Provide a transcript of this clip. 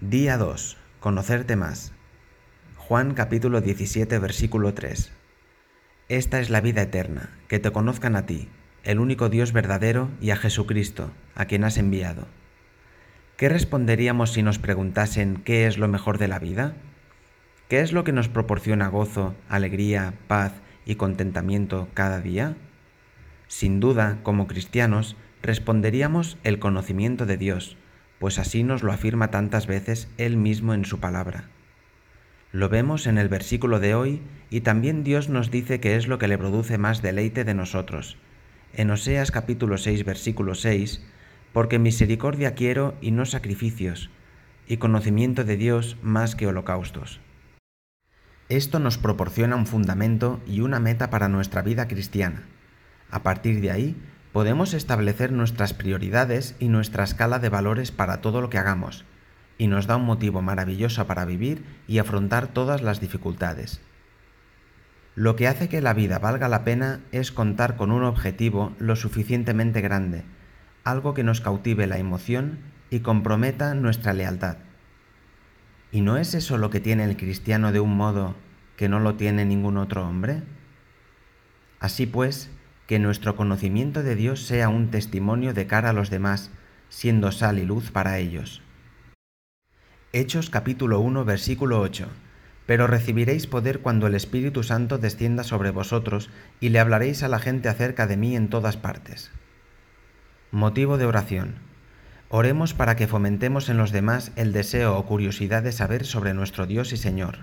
Día 2. Conocerte más. Juan capítulo 17 versículo 3. Esta es la vida eterna, que te conozcan a ti, el único Dios verdadero, y a Jesucristo, a quien has enviado. ¿Qué responderíamos si nos preguntasen qué es lo mejor de la vida? ¿Qué es lo que nos proporciona gozo, alegría, paz y contentamiento cada día? Sin duda, como cristianos, responderíamos el conocimiento de Dios, pues así nos lo afirma tantas veces Él mismo en su palabra. Lo vemos en el versículo de hoy y también Dios nos dice que es lo que le produce más deleite de nosotros. En Oseas capítulo 6 versículo 6, porque misericordia quiero y no sacrificios, y conocimiento de Dios más que holocaustos. Esto nos proporciona un fundamento y una meta para nuestra vida cristiana a partir de ahí, podemos establecer nuestras prioridades y nuestra escala de valores para todo lo que hagamos, y nos da un motivo maravilloso para vivir y afrontar todas las dificultades. Lo que hace que la vida valga la pena es contar con un objetivo lo suficientemente grande, algo que nos cautive la emoción y comprometa nuestra lealtad. ¿Y no es eso lo que tiene el cristiano de un modo que no lo tiene ningún otro hombre? Así pues, que nuestro conocimiento de Dios sea un testimonio de cara a los demás, siendo sal y luz para ellos. Hechos capítulo 1 versículo 8. Pero recibiréis poder cuando el Espíritu Santo descienda sobre vosotros y le hablaréis a la gente acerca de mí en todas partes. Motivo de oración. Oremos para que fomentemos en los demás el deseo o curiosidad de saber sobre nuestro Dios y Señor.